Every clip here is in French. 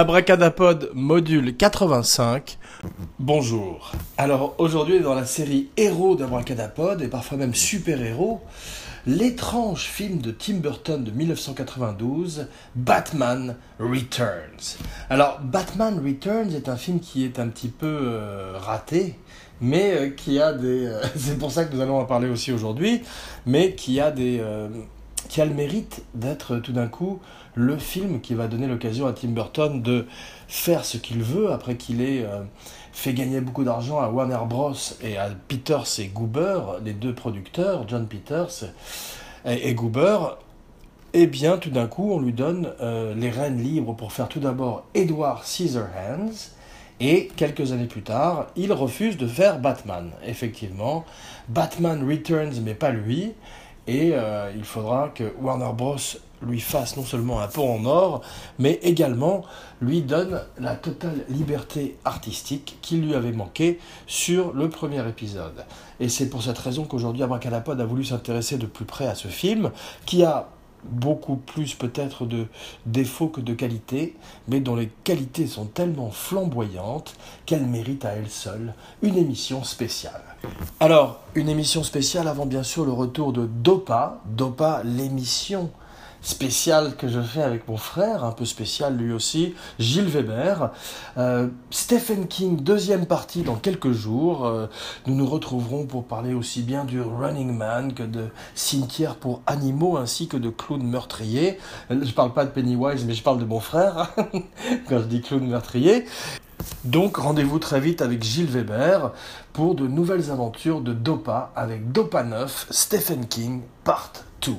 Abracadapod module 85. Bonjour. Alors aujourd'hui dans la série Héros d'Abracadapod et parfois même super-héros, l'étrange film de Tim Burton de 1992, Batman Returns. Alors Batman Returns est un film qui est un petit peu euh, raté, mais euh, qui a des... euh, c'est pour ça que nous allons en parler aussi aujourd'hui, mais qui a des... qui a le mérite d'être tout d'un coup le film qui va donner l'occasion à Tim Burton de faire ce qu'il veut après qu'il ait euh, fait gagner beaucoup d'argent à Warner Bros. et à Peters et Goober, les deux producteurs, John Peters et, et Goober. Eh bien, tout d'un coup, on lui donne euh, les rênes libres pour faire tout d'abord Edward Scissorhands. Et quelques années plus tard, il refuse de faire Batman. Effectivement, Batman Returns, mais pas lui. Et euh, il faudra que Warner Bros. Lui fasse non seulement un pont en or, mais également lui donne la totale liberté artistique qu'il lui avait manqué sur le premier épisode. Et c'est pour cette raison qu'aujourd'hui Abracadapod a voulu s'intéresser de plus près à ce film, qui a beaucoup plus peut-être de défauts que de qualités, mais dont les qualités sont tellement flamboyantes qu'elle mérite à elle seule une émission spéciale. Alors, une émission spéciale avant bien sûr le retour de Dopa, Dopa l'émission spéciale que je fais avec mon frère, un peu spécial lui aussi, Gilles Weber. Euh, Stephen King, deuxième partie dans quelques jours. Euh, nous nous retrouverons pour parler aussi bien du Running Man que de Cimetière pour animaux ainsi que de Clown meurtrier. Euh, Je parle pas de Pennywise, mais je parle de mon frère quand je dis Clown meurtrier. Donc rendez-vous très vite avec Gilles Weber pour de nouvelles aventures de Dopa avec Dopa 9, Stephen King, Part 2.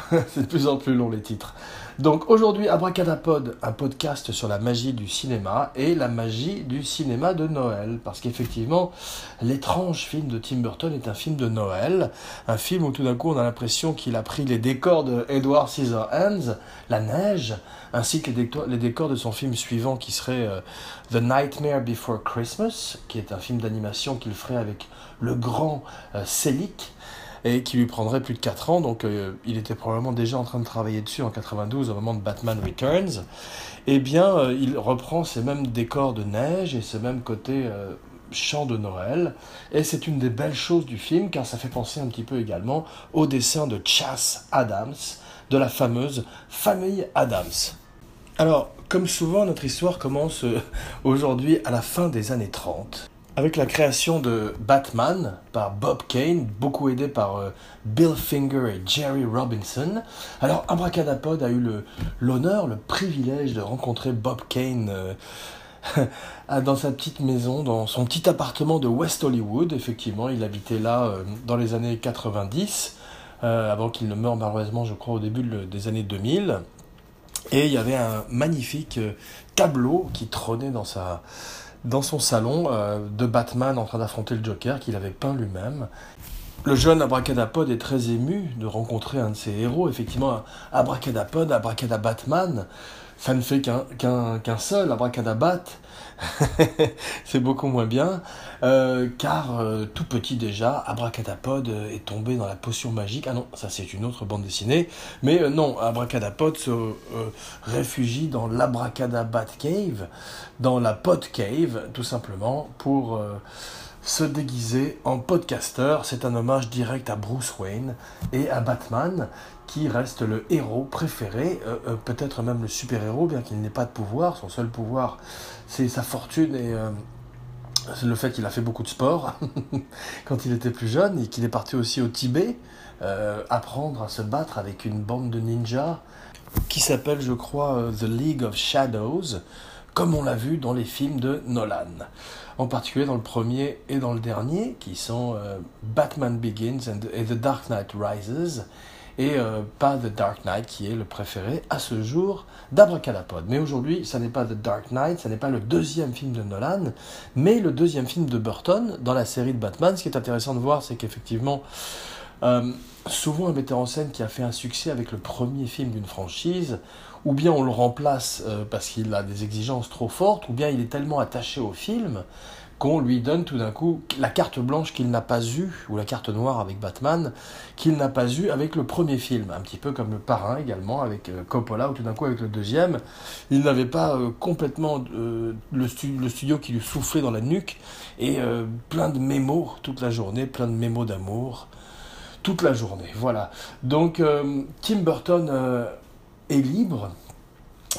C'est de plus en plus long les titres. Donc aujourd'hui, Abracadapod, un podcast sur la magie du cinéma et la magie du cinéma de Noël. Parce qu'effectivement, l'étrange film de Tim Burton est un film de Noël. Un film où tout d'un coup on a l'impression qu'il a pris les décors de Edward Scissorhands, la neige, ainsi que les décors, de son film suivant qui serait euh, The Nightmare Before Christmas, qui est un film d'animation qu'il ferait avec le grand euh, et qui lui prendrait plus de 4 ans. Donc euh, il était probablement déjà en train de travailler dessus en 92 au moment de Batman Returns. Eh bien, euh, il reprend ces mêmes décors de neige et ce même côté euh, chant de Noël. Et c'est une des belles choses du film car ça fait penser un petit peu également au dessin de Chas Adams de la fameuse famille Adams. Alors, comme souvent, notre histoire commence aujourd'hui à la fin des années 30 avec la création de Batman par Bob Kane, beaucoup aidé par euh, Bill Finger et Jerry Robinson. Alors Abracadapod a eu l'honneur, le, privilège de rencontrer Bob Kane euh, dans sa petite maison, dans son petit appartement de West Hollywood. Effectivement, il habitait là euh, dans les années 90, euh, avant qu'il ne meure malheureusement, je crois, au début de- des années 2000. Et il y avait un magnifique tableau qui trônait dans sa dans son salon euh, de Batman en train d'affronter le Joker qu'il avait peint lui-même. Le jeune Abracadapod est très ému de rencontrer un de ses héros. Effectivement, Abracadapod, Abracadabatman, ça ne fait qu'un seul, Abracadabat. C'est beaucoup moins bien, euh, car euh, tout petit déjà, Abracadapod euh, est tombé dans la potion magique. Ah non, ça c'est une autre bande dessinée. Mais non, Abracadapod se réfugie dans l'Abracadabat Cave, dans la Pod Cave, tout simplement, pour se déguiser en podcaster. C'est un hommage direct à Bruce Wayne et à Batman, qui reste le héros préféré, euh, euh, peut-être même le super-héros, bien qu'il n'ait pas de pouvoir. Son seul pouvoir, c'est sa fortune et euh, le fait qu'il a fait beaucoup de sport quand il était plus jeune et qu'il est parti aussi au Tibet apprendre à se battre avec une bande de ninjas qui s'appelle, je crois, The League of Shadows, comme on l'a vu dans les films de Nolan. En particulier dans le premier et dans le dernier, qui sont euh, Batman Begins et The Dark Knight Rises, et euh, pas The Dark Knight qui est le préféré à ce jour d'Abracadapod. Mais aujourd'hui, ça n'est pas The Dark Knight, ça n'est pas le deuxième film de Nolan, mais le deuxième film de Burton dans la série de Batman. Ce qui est intéressant de voir, c'est qu'effectivement, euh, souvent un metteur en scène qui a fait un succès avec le premier film d'une franchise, ou bien on le remplace euh, parce qu'il a des exigences trop fortes, ou bien il est tellement attaché au film qu'on lui donne tout d'un coup la carte blanche qu'il n'a pas eue, ou la carte noire avec Batman, qu'il n'a pas eue avec le premier film. Un petit peu comme le parrain également avec euh, Coppola, ou tout d'un coup avec le deuxième, il n'avait pas euh, complètement le, studio qui lui soufflait dans la nuque, et plein de mémos toute la journée, plein de mémos d'amour toute la journée. Voilà. Donc Tim Burton libre.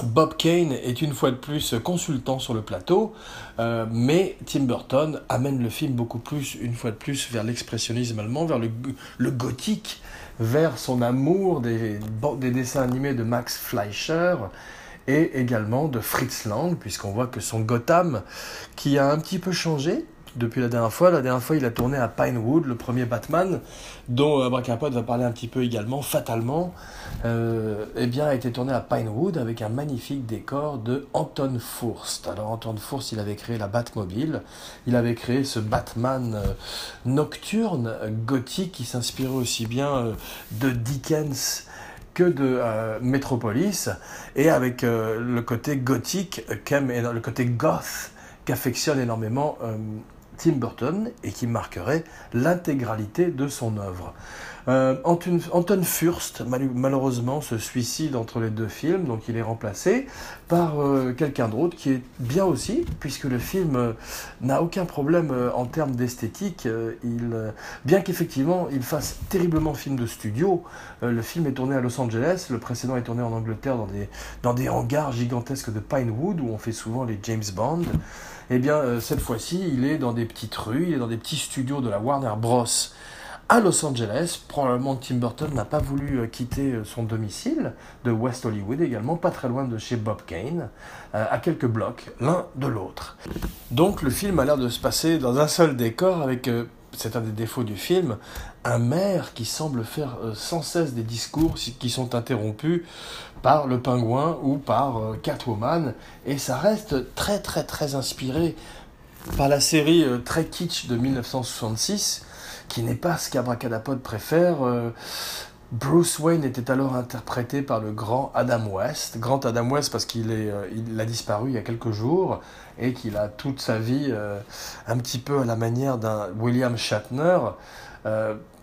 Bob Kane est une fois de plus consultant sur le plateau, euh, mais Tim Burton amène le film beaucoup plus, une fois de plus, vers l'expressionnisme allemand, vers le, gothique, vers son amour des, dessins animés de Max Fleischer et également de Fritz Lang, puisqu'on voit que son Gotham, qui a un petit peu changé, depuis la dernière fois. La dernière fois, il a tourné à Pinewood, le premier Batman, dont Abracapod va parler un petit peu également, fatalement. Euh, eh bien, a été tourné à Pinewood avec un magnifique décor de Anton Furst. Alors, Anton Furst, il avait créé la Batmobile. Il avait créé ce Batman euh, nocturne, gothique, qui s'inspirait aussi bien euh, de Dickens que de Metropolis, et avec le côté gothique, le côté goth qu'affectionne énormément Tim Burton et qui marquerait l'intégralité de son œuvre. Euh, Anton, Furst, malheureusement, se suicide entre les deux films, donc il est remplacé par euh, quelqu'un d'autre qui est bien aussi, puisque le film euh, n'a aucun problème en termes d'esthétique. bien qu'effectivement il fasse terriblement film de studio, le film est tourné à Los Angeles, le précédent est tourné en Angleterre dans des, dans des hangars gigantesques de Pinewood, où on fait souvent les James Bond. Eh bien, cette fois-ci, il est dans des petites rues, il est dans des petits studios de la Warner Bros à Los Angeles. Probablement Tim Burton n'a pas voulu euh, quitter euh, son domicile de West Hollywood également, pas très loin de chez Bob Kane, euh, à quelques blocs l'un de l'autre. Donc le film a l'air de se passer dans un seul décor avec, c'est un des défauts du film, un maire qui semble faire sans cesse des discours qui sont interrompus par le pingouin ou par Catwoman et ça reste très très très inspiré par la série très kitsch de 1966 qui n'est pas ce qu'Abracadapod préfère. Euh, Bruce Wayne était alors interprété par le grand Adam West. Grand Adam West parce qu'il euh, a disparu il y a quelques jours et qu'il a toute sa vie euh, un petit peu à la manière d'un William Shatner.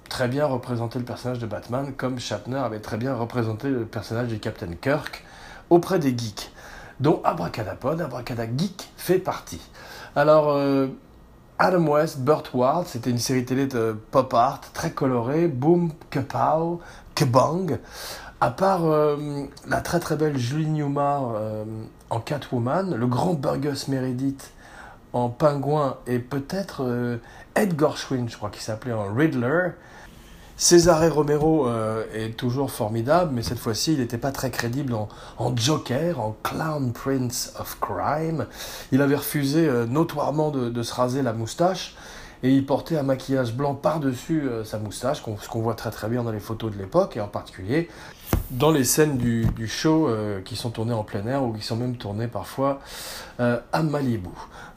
Très bien représenté le personnage de Batman comme Shatner avait très bien représenté le personnage du Captain Kirk auprès des geeks, dont Abracadapod, Abracadageek fait partie. Alors, Adam West, Burt Ward, c'était une série télé de pop art très colorée, boom, kapow, kabang. À part euh, la très très belle Julie Newmar euh, en Catwoman, le grand Burgess Meredith en Pingouin et peut-être euh, Ed Gershwin, je crois qu'il s'appelait en Riddler, César Romero euh, est toujours formidable, mais cette fois-ci, il n'était pas très crédible en, Joker, en Clown Prince of Crime. Il avait refusé euh, notoirement de, se raser la moustache et il portait un maquillage blanc par-dessus euh, sa moustache, ce qu'on voit très très bien dans les photos de l'époque, et en particulier dans les scènes du, show qui sont tournées en plein air ou qui sont même tournées parfois à Malibu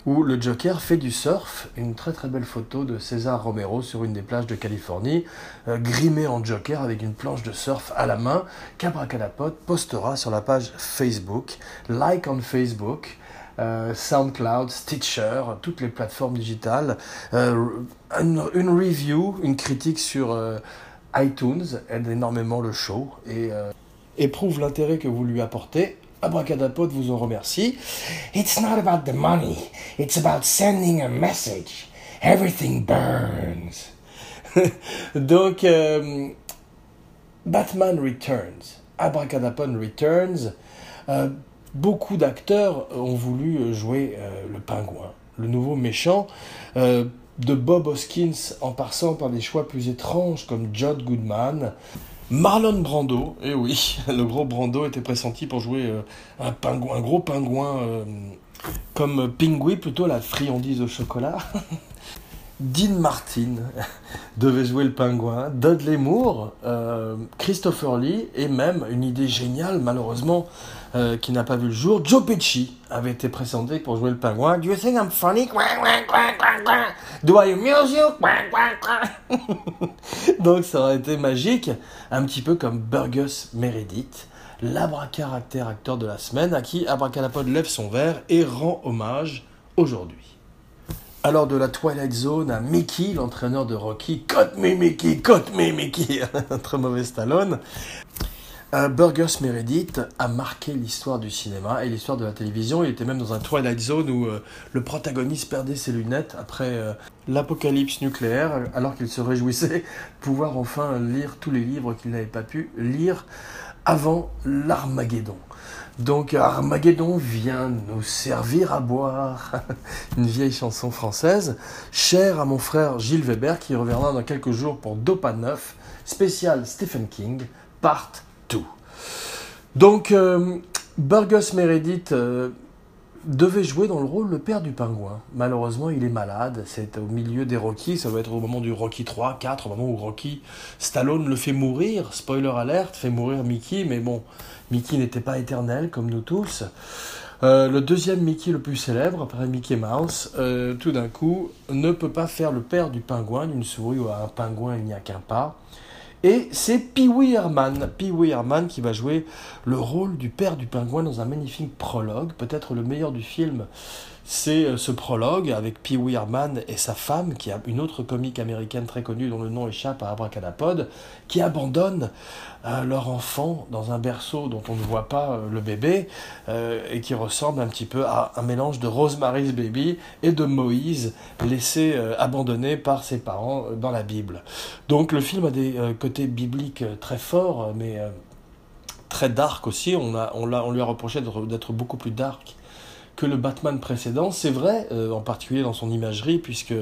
où le Joker fait du surf, une très très belle photo de César Romero sur une des plages de Californie, euh, grimé en Joker avec une planche de surf à la main, qu'Abracadapod postera sur la page Facebook, like on Facebook, euh, SoundCloud, Stitcher, toutes les plateformes digitales, euh, une, review, une critique sur iTunes aide énormément le show et éprouve l'intérêt que vous lui apportez Abracadapod vous en remercie. It's not about the money, it's about sending a message. Everything burns. Donc, euh, Batman Returns, Abracadapod Returns, euh, beaucoup d'acteurs ont voulu jouer euh, le pingouin, le nouveau méchant. De Bob Hoskins en passant par des choix plus étranges comme Judd Goodman, Marlon Brando, et eh oui, le gros Brando était pressenti pour jouer euh, un gros pingouin euh, comme Pingui, plutôt la friandise au chocolat. Dean Martin devait jouer le pingouin, Dudley Moore, euh, Christopher Lee, et même une idée géniale, malheureusement, euh, qui n'a pas vu le jour, Joe Pesci avait été présenté pour jouer le pingouin. Do you think I'm funny? Do I amuse you? Donc ça aurait été magique, un petit peu comme Burgess Meredith, l'abracaractère acteur de la semaine, à qui Abracadapod lève son verre et rend hommage aujourd'hui. Alors de la Twilight Zone à Mickey, l'entraîneur de Rocky, Cut me Mickey, cut me Mickey, un très mauvais Stallone. Euh, Burgess Meredith a marqué l'histoire du cinéma et l'histoire de la télévision. Il était même dans un Twilight Zone où euh, le protagoniste perdait ses lunettes après euh, l'apocalypse nucléaire, alors qu'il se réjouissait pouvoir enfin lire tous les livres qu'il n'avait pas pu lire avant l'Armageddon. Donc Armageddon vient nous servir à boire. Une vieille chanson française, chère à mon frère Gilles Weber, qui reviendra dans quelques jours pour Dopa 9, spécial Stephen King, part. Donc, euh, Burgess Meredith euh, devait jouer dans le rôle le père du pingouin. Malheureusement, il est malade. C'est au milieu des Rocky. Ça va être au moment du Rocky 3, 4, au moment où Rocky Stallone le fait mourir. Spoiler alert, fait mourir Mickey. Mais bon, Mickey n'était pas éternel comme nous tous. Euh, le deuxième Mickey le plus célèbre, après Mickey Mouse, tout d'un coup, ne peut pas faire le père du pingouin, d'une souris ou à un pingouin il n'y a qu'un pas. Et c'est Pee Wee Herman, Pee Herman qui va jouer le rôle du père du pingouin dans un magnifique prologue, peut-être le meilleur du film c'est euh, ce prologue avec Pee Wee Herman et sa femme, qui a une autre comique américaine très connue dont le nom échappe à Abracadapod, qui abandonnent euh, leur enfant dans un berceau dont on ne voit pas euh, le bébé et qui ressemble un petit peu à un mélange de Rosemary's Baby et de Moïse laissé abandonné par ses parents dans la Bible. Donc le film a des côtés bibliques très forts, mais très dark aussi. On lui a reproché d'être beaucoup plus dark que le Batman précédent. C'est vrai, euh, en particulier dans son imagerie, puisque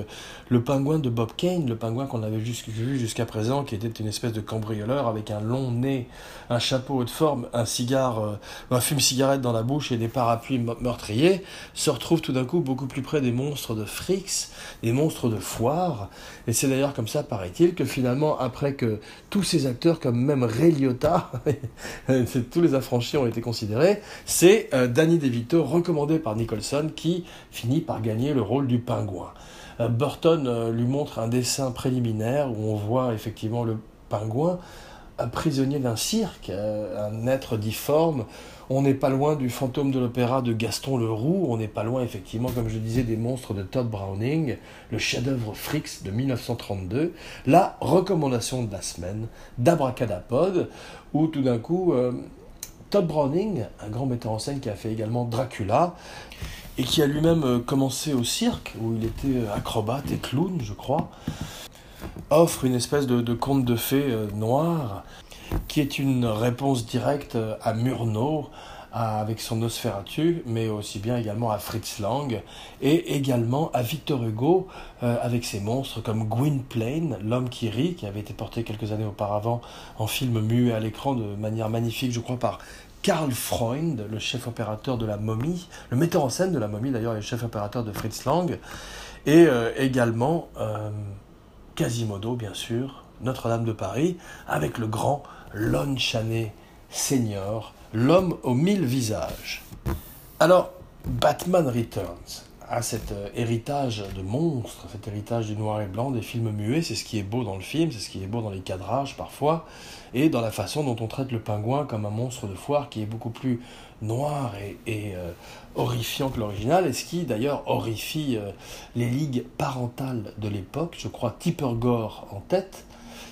le pingouin de Bob Kane, le pingouin qu'on avait vu jusqu'à présent, qui était une espèce de cambrioleur avec un long nez, un chapeau haute forme, un cigare, euh, un fume-cigarette dans la bouche et des parapluies meurtriers, se retrouve tout d'un coup beaucoup plus près des monstres de Frix, des monstres de foire. Et c'est d'ailleurs comme ça, paraît-il, que finalement, après que tous ces acteurs, comme même Ray tous les affranchis ont été considérés, c'est euh, Danny DeVito recommandé Nicholson qui finit par gagner le rôle du pingouin. Euh, Burton euh, lui montre un dessin préliminaire où on voit effectivement le pingouin un prisonnier d'un cirque, euh, un être difforme. On n'est pas loin du fantôme de l'opéra de Gaston Leroux, on n'est pas loin effectivement, comme je disais, des monstres de Todd Browning, le chef-d'œuvre Frix de 1932, la recommandation de la semaine d'Abracadapod, où tout d'un coup, Todd Browning, un grand metteur en scène qui a fait également Dracula, et qui a lui-même euh, commencé au cirque, où il était euh, acrobate et clown, je crois, offre une espèce de, conte de fées euh, noir, qui est une réponse directe à Murnau, avec son Nosferatu, mais aussi bien également à Fritz Lang, et également à Victor Hugo, avec ses monstres comme Gwynplaine, l'homme qui rit, qui avait été porté quelques années auparavant en film muet à l'écran de manière magnifique, je crois, par Karl Freund, le chef opérateur de la momie, le metteur en scène de la momie d'ailleurs, et le chef opérateur de Fritz Lang, et euh, également euh, Quasimodo, bien sûr, Notre-Dame de Paris, avec le grand Lon Chaney Senior, l'homme aux mille visages. Alors, Batman Returns a cet euh, héritage de monstres, cet héritage du noir et blanc, des films muets, c'est ce qui est beau dans le film, c'est ce qui est beau dans les cadrages parfois, et dans la façon dont on traite le pingouin comme un monstre de foire qui est beaucoup plus noir et, euh, horrifiant que l'original, et ce qui d'ailleurs horrifie euh, les ligues parentales de l'époque, je crois Tipper Gore en tête,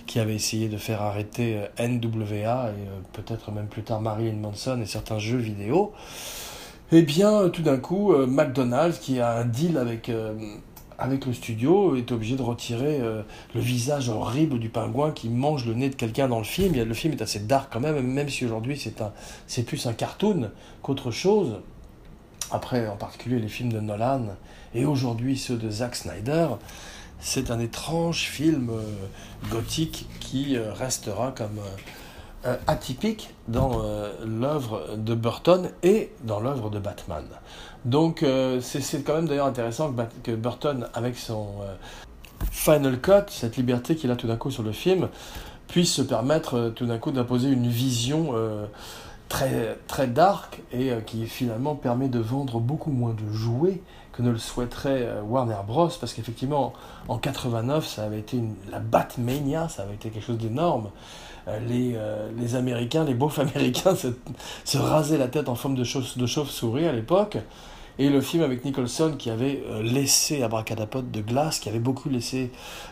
qui avait essayé de faire arrêter euh, NWA et peut-être même plus tard Marilyn Manson et certains jeux vidéo. Eh bien, tout d'un coup, McDonald's, qui a un deal avec avec le studio, est obligé de retirer euh, le visage horrible du pingouin qui mange le nez de quelqu'un dans le film. Le film est assez dark quand même, même si aujourd'hui c'est, c'est plus un cartoon qu'autre chose. Après, en particulier les films de Nolan et aujourd'hui ceux de Zack Snyder, c'est un étrange film euh, gothique qui euh, restera comme atypique dans l'œuvre de Burton et dans l'œuvre de Batman. Donc euh, c'est quand même d'ailleurs intéressant que, Burton, avec son euh, Final Cut, cette liberté qu'il a tout d'un coup sur le film, puisse se permettre euh, tout d'un coup d'imposer une vision très, très dark et qui finalement permet de vendre beaucoup moins de jouets que ne le souhaiterait Warner Bros. Parce qu'effectivement, en 89, ça avait été la Batmania, ça avait été quelque chose d'énorme. Les, les, Américains, les beaufs américains se, se, rasaient la tête en forme de, chauve-souris à l'époque. Et le film avec Nicholson qui avait euh, laissé Abracadapod de glace, qui avait beaucoup laissé,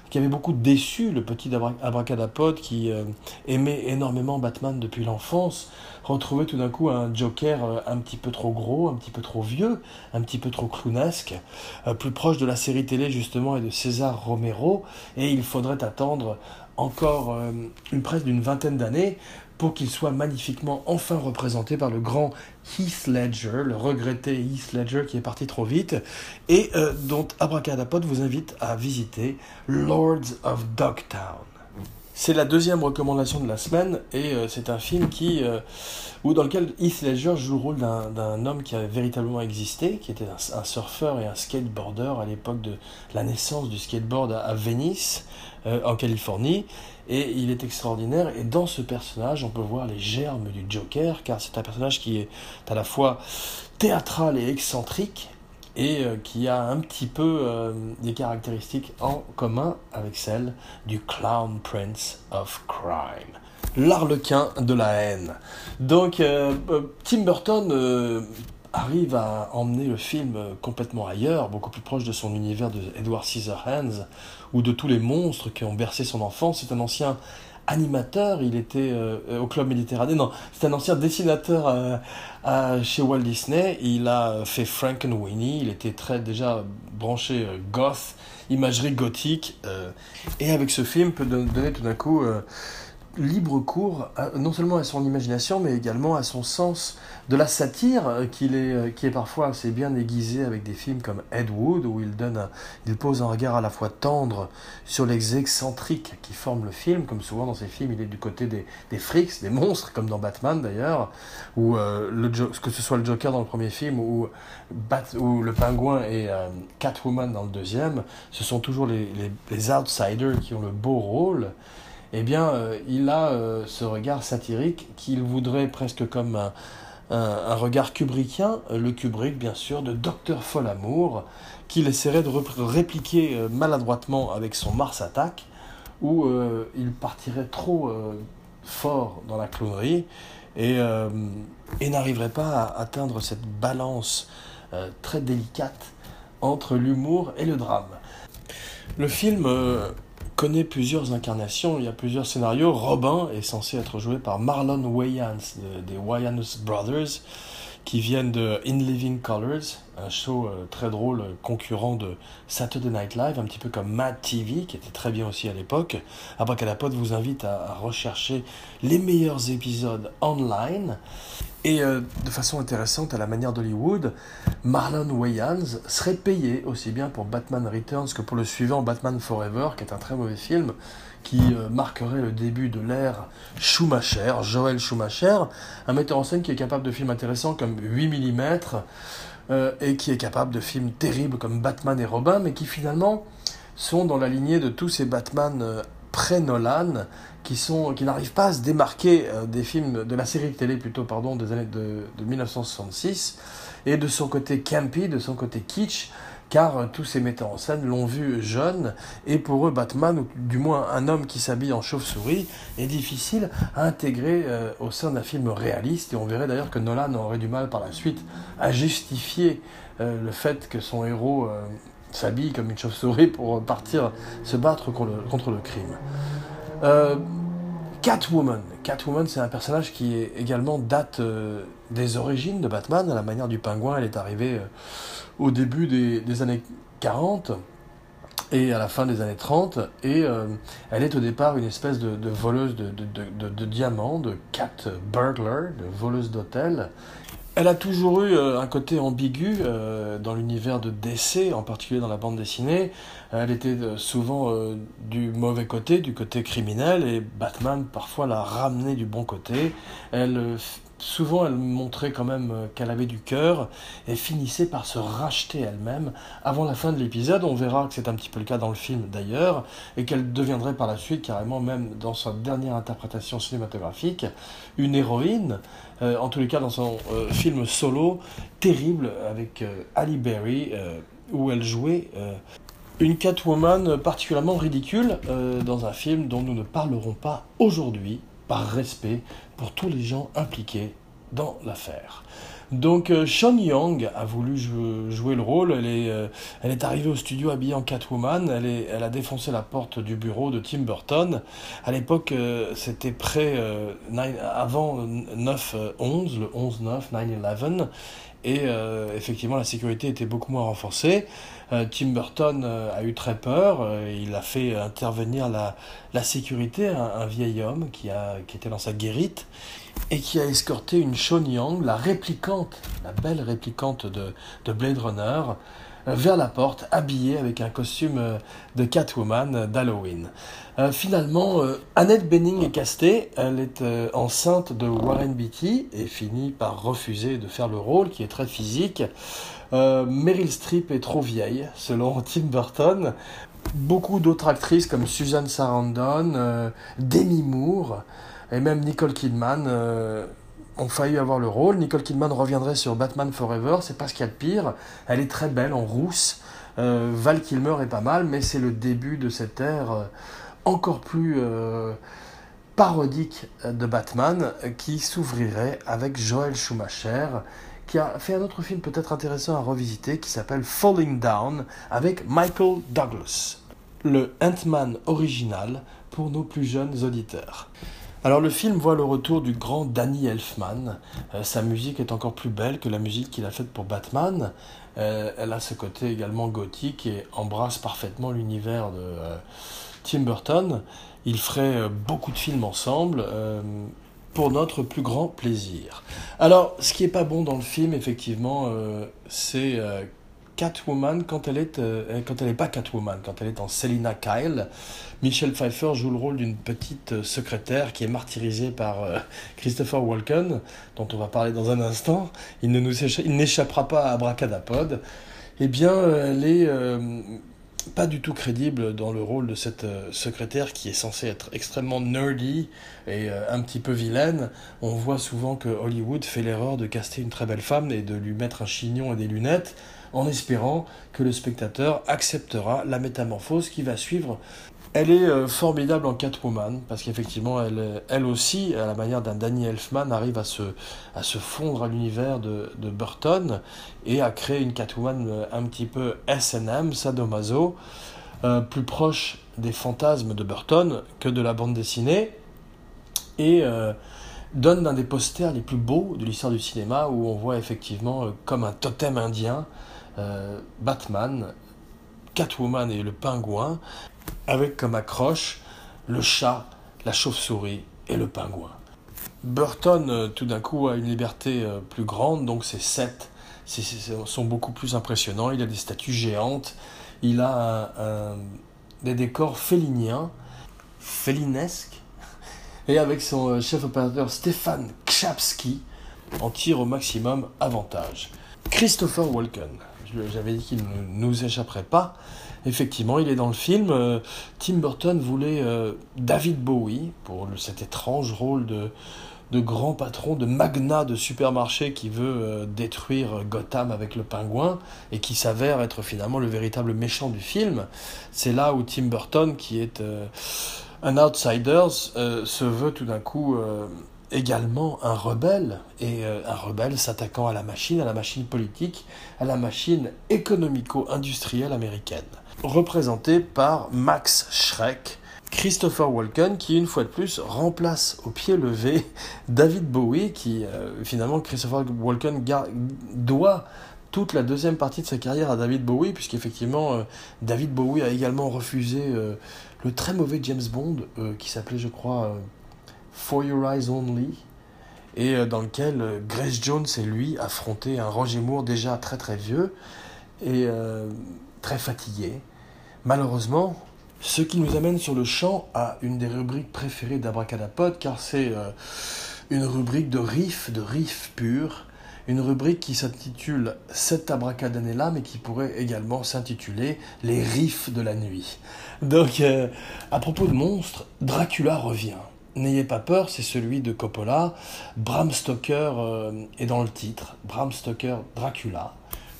qui avait beaucoup déçu le petit Abracadapod qui euh, aimait énormément Batman depuis l'enfance, retrouvait tout d'un coup un Joker euh, un petit peu trop gros, un petit peu trop vieux, un petit peu trop clownesque, plus proche de la série télé justement et de César Romero, et il faudrait attendre encore une presse d'une vingtaine d'années pour qu'il soit magnifiquement enfin représenté par le grand Heath Ledger, le regretté Heath Ledger qui est parti trop vite, et euh, dont Abracadapod vous invite à visiter Lords of Dogtown. C'est la deuxième recommandation de la semaine et euh, c'est un film qui, euh, dans lequel Heath Ledger joue le rôle d'un homme qui a véritablement existé, qui était un, surfeur et un skateboarder à l'époque de la naissance du skateboard à, à Venice, en Californie, et il est extraordinaire. Et dans ce personnage, on peut voir les germes du Joker, car c'est un personnage qui est à la fois théâtral et excentrique, et euh, qui a un petit peu euh, des caractéristiques en commun avec celles du Clown Prince of Crime. L'arlequin de la haine. Donc, euh, Tim Burton arrive à emmener le film complètement ailleurs, beaucoup plus proche de son univers de Edward Scissorhands ou de tous les monstres qui ont bercé son enfance. C'est un ancien animateur, il était euh, au Club Méditerranée, non, c'est un ancien dessinateur euh, chez Walt Disney, il a fait Frankenweenie, il était très déjà branché euh, goth, imagerie gothique, et avec ce film peut donner tout d'un coup libre cours, non seulement à son imagination, mais également à son sens de la satire, euh, est, euh, qui est parfois assez bien aiguisé avec des films comme Ed Wood, où il, donne il pose un regard à la fois tendre sur les excentriques qui forment le film, comme souvent dans ses films, il est du côté des, des frics, des monstres, comme dans Batman d'ailleurs, ou euh, que ce soit le Joker dans le premier film, ou, ou le pingouin et Catwoman dans le deuxième, ce sont toujours les, les outsiders qui ont le beau rôle eh bien, euh, il a euh, ce regard satirique qu'il voudrait presque comme un, regard kubrickien, le Kubrick bien sûr, de Docteur Folamour, qu'il essaierait de répliquer euh, maladroitement avec son Mars Attack, où il partirait trop fort dans la clownerie et n'arriverait pas à atteindre cette balance très délicate entre l'humour et le drame. Le film connaît plusieurs incarnations, il y a plusieurs scénarios. Robin est censé être joué par Marlon Wayans des Wayans Brothers, qui viennent de In Living Colors, un show euh, très drôle concurrent de Saturday Night Live, un petit peu comme Mad TV, qui était très bien aussi à l'époque. Abracadapod vous invite à, rechercher les meilleurs épisodes online. Et euh, de façon intéressante, à la manière d'Hollywood, Marlon Wayans serait payé aussi bien pour Batman Returns que pour le suivant Batman Forever, qui est un très mauvais film, qui euh, marquerait le début de l'ère Schumacher, Joel Schumacher, un metteur en scène qui est capable de films intéressants comme 8 mm, euh, et qui est capable de films terribles comme Batman et Robin, mais qui finalement sont dans la lignée de tous ces Batman pré-Nolan qui, qui n'arrivent pas à se démarquer euh, des films, de la série de télé plutôt, pardon, des années de, de 1966, et de son côté campy, de son côté kitsch, car euh, tous ces metteurs en scène l'ont vu jeune, et pour eux, Batman, ou du moins un homme qui s'habille en chauve-souris, est difficile à intégrer euh, au sein d'un film réaliste, et on verrait d'ailleurs que Nolan aurait du mal par la suite à justifier le fait que son héros s'habille comme une chauve-souris pour partir se battre contre le, contre le crime. Euh, Catwoman. Catwoman, c'est un personnage qui est également date euh, des origines de Batman, à la manière du pingouin. Elle est arrivée euh, au début des, années 40 et à la fin des années 30. Et elle est au départ une espèce de, voleuse de, diamants, de cat burglar, de voleuse d'hôtel. Elle a toujours eu euh, un côté ambigu euh, dans l'univers de DC, en particulier dans la bande dessinée. Elle était euh, souvent du mauvais côté, du côté criminel, et Batman parfois l'a ramenée du bon côté. Elle souvent elle montrait quand même euh, qu'elle avait du cœur et finissait par se racheter elle-même avant la fin de l'épisode. On verra que c'est un petit peu le cas dans le film d'ailleurs et qu'elle deviendrait par la suite carrément même dans sa dernière interprétation cinématographique une héroïne, euh, en tous les cas dans son euh, film solo terrible avec Ali Berry où elle jouait une Catwoman particulièrement ridicule dans un film dont nous ne parlerons pas aujourd'hui par respect pour tous les gens impliqués dans l'affaire. Donc euh, Sean Young a voulu jouer, le rôle. Elle est, euh, elle est arrivée au studio habillée en Catwoman. Elle, a défoncé la porte du bureau de Tim Burton. À l'époque, euh, c'était près avant 9-11, le 11-9, 9-11. Et effectivement, la sécurité était beaucoup moins renforcée. Tim Burton a eu très peur. il a fait intervenir la, sécurité, un, vieil homme qui, était dans sa guérite et qui a escorté une Sean Young, la la belle réplicante de, de Blade Runner, euh, vers la porte, habillée avec un costume euh, de Catwoman d'Halloween. Euh, finalement, Annette Bening est castée, elle est enceinte de Warren Beatty et finit par refuser de faire le rôle qui est très physique. Meryl Streep est trop vieille, selon Tim Burton. Beaucoup d'autres actrices comme Susan Sarandon, Demi Moore, et même Nicole Kidman ont failli avoir le rôle. Nicole Kidman reviendrait sur Batman Forever, c'est pas ce qu'il y a de pire. Elle est très belle en rousse. Euh, Val Kilmer est pas mal, mais c'est le début de cette ère euh, encore plus parodique de Batman qui s'ouvrirait avec Joel Schumacher qui a fait un autre film peut-être intéressant à revisiter qui s'appelle Falling Down avec Michael Douglas, le Ant-Man original pour nos plus jeunes auditeurs. Alors le film voit le retour du grand Danny Elfman. Euh, sa musique est encore plus belle que la musique qu'il a faite pour Batman. Euh, elle a ce côté également gothique et embrasse parfaitement l'univers de euh, Tim Burton. Ils feraient beaucoup de films ensemble pour notre plus grand plaisir. Alors ce qui est pas bon dans le film effectivement, c'est Catwoman quand elle est euh, quand elle n'est pas Catwoman, quand elle est en Selina Kyle. Michelle Pfeiffer joue le rôle d'une petite euh, secrétaire qui est martyrisée par euh, Christopher Walken, dont on va parler dans un instant. Il ne nous il n'échappera pas à Abracadapod. Eh bien, elle est pas du tout crédible dans le rôle de cette secrétaire qui est censée être extrêmement nerdy et un petit peu vilaine. On voit souvent que Hollywood fait l'erreur de caster une très belle femme et de lui mettre un chignon et des lunettes en espérant que le spectateur acceptera la métamorphose qui va suivre. Elle est euh, formidable en Catwoman, parce qu'effectivement, elle, elle aussi, à la manière d'un Danny Elfman, arrive à se, fondre à l'univers de, Burton et à créer une Catwoman euh, un petit peu SM, sadomaso, euh, plus proche des fantasmes de Burton que de la bande dessinée, et donne un des posters les plus beaux de l'histoire du cinéma, où on voit effectivement comme un totem indien euh, Batman, Catwoman et le pingouin, avec comme accroche le chat, la chauve-souris et le pingouin. Burton, euh, tout d'un coup, a une liberté euh, plus grande, donc ses sets sont beaucoup plus impressionnants. Il a des statues géantes, il a des décors féliniens, félinesques, et avec son chef opérateur Stéphane Kchapski, en tire au maximum avantage. Christopher Walken j'avais dit qu'il ne nous échapperait pas. Effectivement, il est dans le film. Euh, Tim Burton voulait euh, David Bowie pour cet étrange rôle de, grand patron, de magnat de supermarché qui veut euh, détruire Gotham avec le pingouin et qui s'avère être finalement le véritable méchant du film. C'est là où Tim Burton, qui est un outsider, se veut tout d'un coup également un rebelle, et euh, un rebelle s'attaquant à la machine, à la machine politique, à la machine économico-industrielle américaine. Représenté par Max Schreck, Christopher Walken, qui une fois de plus remplace au pied levé David Bowie, qui euh, finalement Christopher Walken doit toute la deuxième partie de sa carrière à David Bowie, puisqu'effectivement euh, David Bowie a également refusé le très mauvais James Bond, qui s'appelait je crois For Your Eyes Only, et euh, dans lequel euh, Grace Jones et lui affrontaient un Roger Moore déjà très très vieux et euh, très fatigué. Malheureusement, ce qui nous amène sur le champ à une des rubriques préférées d'Abracadapod, car c'est une rubrique de riff, de riff pur, une rubrique qui s'intitule Cette abracadannée-là, mais qui pourrait également s'intituler Les riffs de la nuit. Donc, à propos de monstres, Dracula revient. N'ayez pas peur, c'est celui de Coppola. Bram Stoker euh, est dans le titre. Bram Stoker Dracula.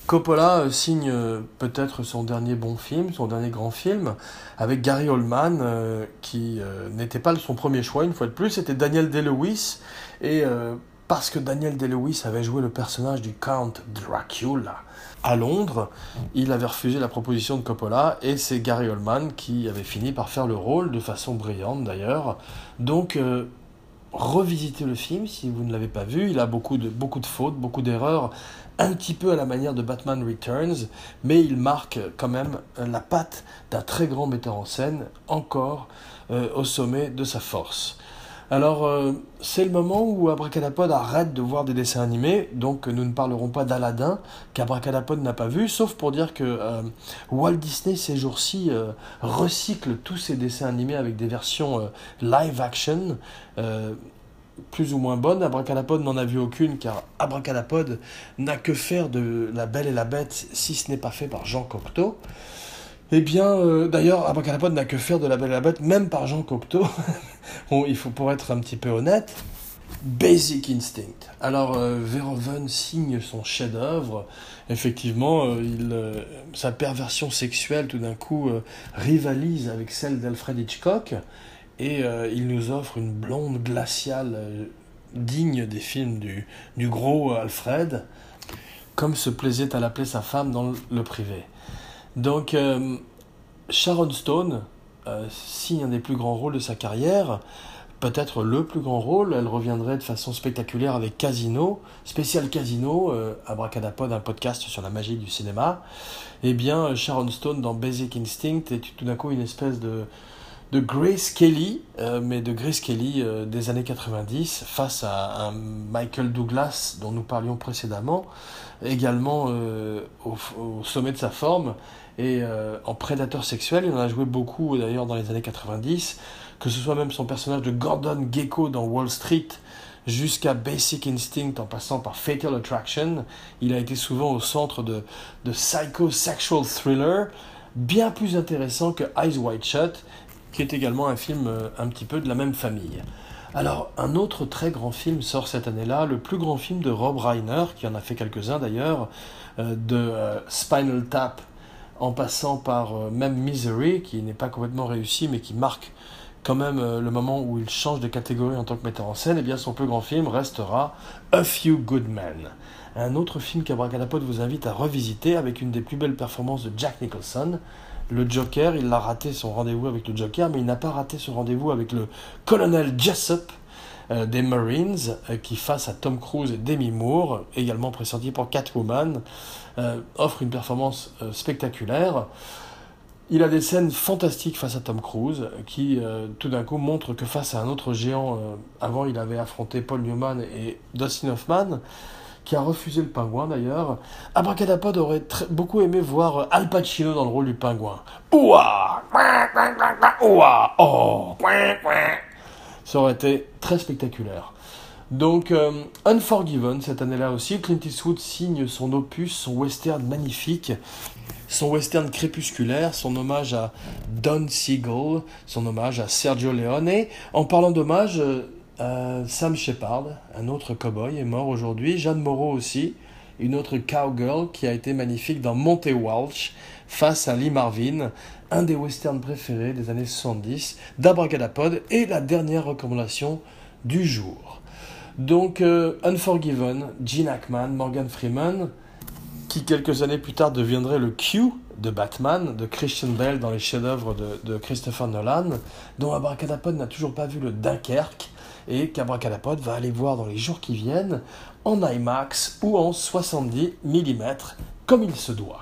Coppola euh, signe euh, peut-être son dernier bon film, son dernier grand film, avec Gary Oldman, qui n'était pas son premier choix, une fois de plus, c'était Daniel Day-Lewis. Et parce que Daniel Day-Lewis avait joué le personnage du Count Dracula à Londres, il avait refusé la proposition de Coppola et c'est Gary Oldman qui avait fini par faire le rôle de façon brillante d'ailleurs. Donc euh, revisitez le film si vous ne l'avez pas vu, il a beaucoup de, fautes, beaucoup d'erreurs, un petit peu à la manière de Batman Returns, mais il marque quand même la patte d'un très grand metteur en scène, encore euh, au sommet de sa force. Alors, euh, c'est le moment où Abracadapod arrête de voir des dessins animés, donc nous ne parlerons pas d'Aladin, qu'Abracadapod n'a pas vu, sauf pour dire que euh, Walt Disney, ces jours-ci, euh, recycle tous ses dessins animés avec des versions live action, plus ou moins bonnes. Abracadapod n'en a vu aucune, car Abracadapod n'a que faire de La Belle et la Bête, si ce n'est pas fait par Jean Cocteau. Eh bien, euh, d'ailleurs, Abracadapod n'a que faire de La Belle et la Bête, même par Jean Cocteau. il faut pour être un petit peu honnête. Basic Instinct. Alors, euh, Verhoeven signe son chef-d'œuvre. Effectivement, euh, il, sa perversion sexuelle, tout d'un coup, rivalise avec celle d'Alfred Hitchcock. Et il nous offre une blonde glaciale digne des films du gros Alfred, comme se plaisait à l'appeler sa femme dans le privé. Donc, euh, Sharon Stone euh, signe un des plus grands rôles de sa carrière, peut-être le plus grand rôle. Elle reviendrait de façon spectaculaire avec Casino, spécial Casino, euh, Abracadapod, un podcast sur la magie du cinéma. Eh bien, Sharon Stone dans Basic Instinct est tout d'un coup une espèce de, de Grace Kelly, mais de Grace Kelly des années 90, face à un Michael Douglas dont nous parlions précédemment, également au, sommet de sa forme et euh, en prédateur sexuel. Il en a joué beaucoup d'ailleurs dans les années 90, que ce soit même son personnage de Gordon Gecko dans Wall Street jusqu'à Basic Instinct en passant par Fatal Attraction. Il a été souvent au centre de, de psycho-sexual thriller, bien plus intéressant que Eyes Wide Shut, qui est également un film euh, un petit peu de la même famille. Alors, un autre très grand film sort cette année-là, le plus grand film de Rob Reiner, qui en a fait quelques-uns d'ailleurs, euh, de Spinal Tap en passant par euh, même Misery, qui n'est pas complètement réussi, mais qui marque quand même euh, le moment où il change de catégorie en tant que metteur en scène, et eh bien son plus grand film restera A Few Good Men. Un autre film qu'Abracadapod vous invite à revisiter avec une des plus belles performances de Jack Nicholson. Le Joker, il a raté son rendez-vous avec le Joker, mais il n'a pas raté son rendez-vous avec le colonel Jessup, euh, des Marines euh, qui, face à Tom Cruise et Demi Moore, également pressenti pour Catwoman, euh, offre une performance spectaculaire. Il a des scènes fantastiques face à Tom Cruise, qui tout d'un coup montre que face à un autre géant, avant il avait affronté Paul Newman et Dustin Hoffman, qui a refusé le pingouin d'ailleurs. Abracadapod aurait beaucoup aimé voir Al Pacino dans le rôle du pingouin. Ouah Ouah Oh ça aurait été très spectaculaire. Donc, euh, Unforgiven, cette année-là aussi, Clint Eastwood signe son opus, son western magnifique, son western crépusculaire, son hommage à Don Siegel, son hommage à Sergio Leone. En parlant d'hommage, euh, Sam Shepard, un autre cowboy, est mort aujourd'hui. Jeanne Moreau aussi, une autre cowgirl qui a été magnifique dans Monte Walsh face à Lee Marvin, un des westerns préférés des années 70 d'Abracadapod et la dernière recommandation du jour. Donc euh, Unforgiven, Gene Hackman, Morgan Freeman, qui quelques années plus tard deviendrait le Q de Batman, de Christian Bale dans les chefs-d'œuvre de, Christopher Nolan, dont Abracadapod n'a toujours pas vu le Dunkerque, et qu'Abracadapod va aller voir dans les jours qui viennent en IMAX ou en 70 mm, comme il se doit.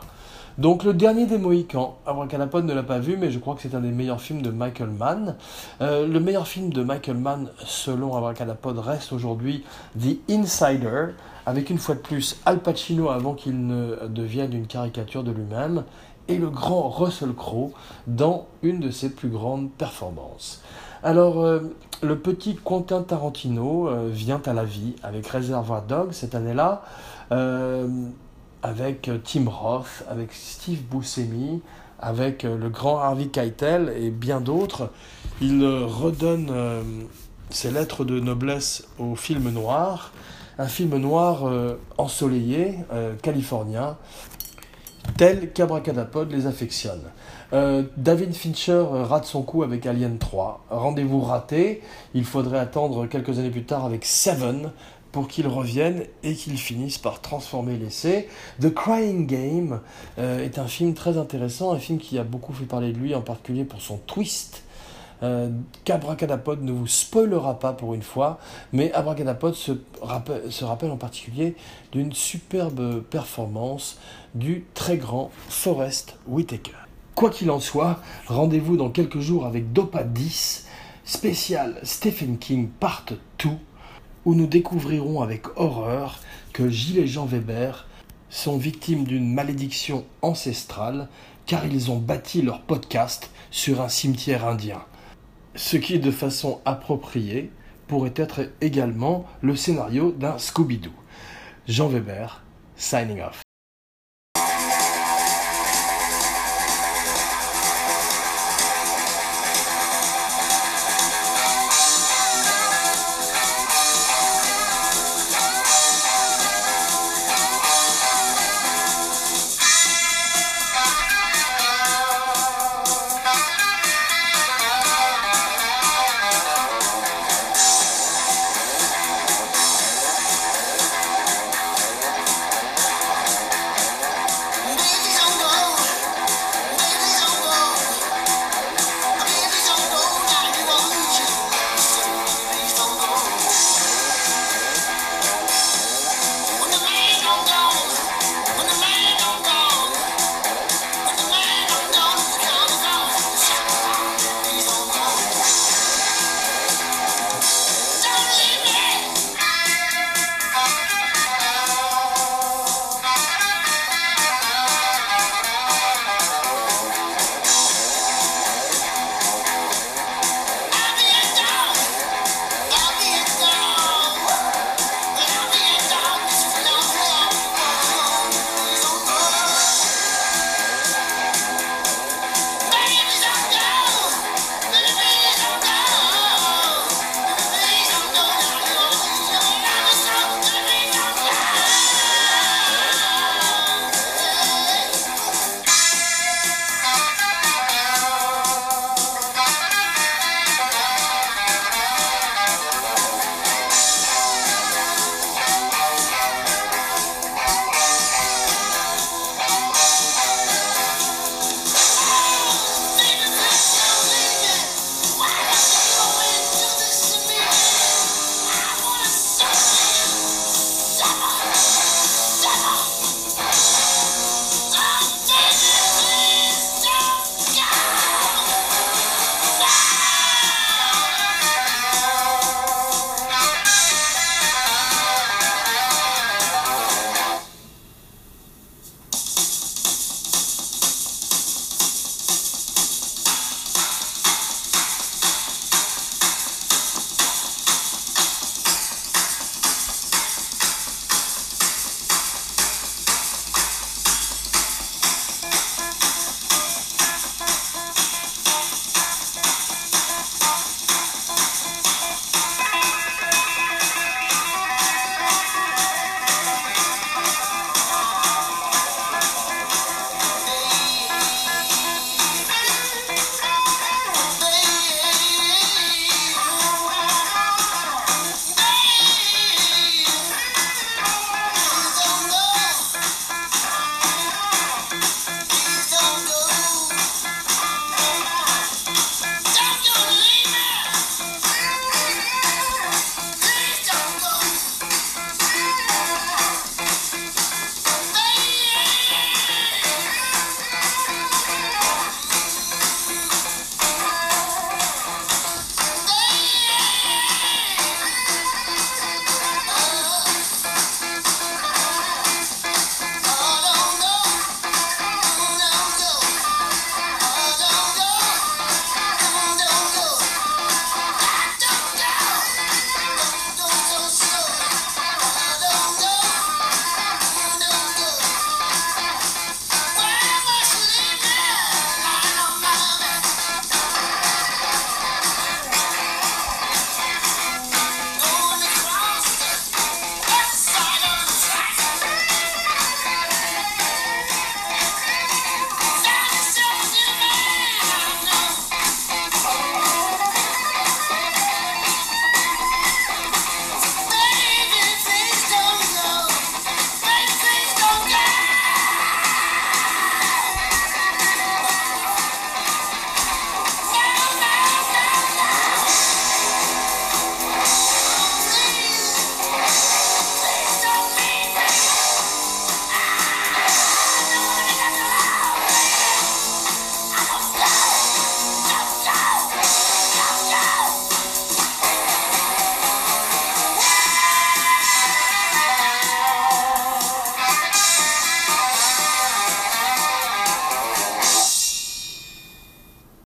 Donc le dernier des Mohicans, Abracadapod ne l'a pas vu, mais je crois que c'est un des meilleurs films de Michael Mann. Euh, le meilleur film de Michael Mann, selon Abracadapod, reste aujourd'hui The Insider, avec une fois de plus Al Pacino avant qu'il ne devienne une caricature de lui-même, et le grand Russell Crowe dans une de ses plus grandes performances. Alors, euh, le petit Quentin Tarantino euh, vient à la vie avec Reservoir Dogs cette année-là avec euh, Tim Roth, avec Steve Buscemi, avec le grand Harvey Keitel et bien d'autres. Il redonne ses lettres de noblesse au film noir, un film noir ensoleillé, californien, tel qu'Abracadapod les affectionne. David Fincher rate son coup avec Alien 3. Rendez-vous raté, il faudrait attendre quelques années plus tard avec Seven, pour qu'ils reviennent et qu'ils finissent par transformer l'essai. The Crying Game euh, est un film très intéressant, un film qui a beaucoup fait parler de lui, en particulier pour son twist. Euh, qu'Abracadapod ne vous spoilera pas pour une fois, mais Abracadapod se rappelle, se rappelle en particulier d'une superbe performance du très grand Forrest Whitaker. Quoi qu'il en soit, rendez-vous dans quelques jours avec Dopa 10, spécial Stephen King Part 2, où nous découvrirons avec horreur que Gilles et Jean Weber sont victimes d'une malédiction ancestrale car ils ont bâti leur podcast sur un cimetière indien. Ce qui, de façon appropriée, pourrait être également le scénario d'un Scooby-Doo. Jean Weber, signing off.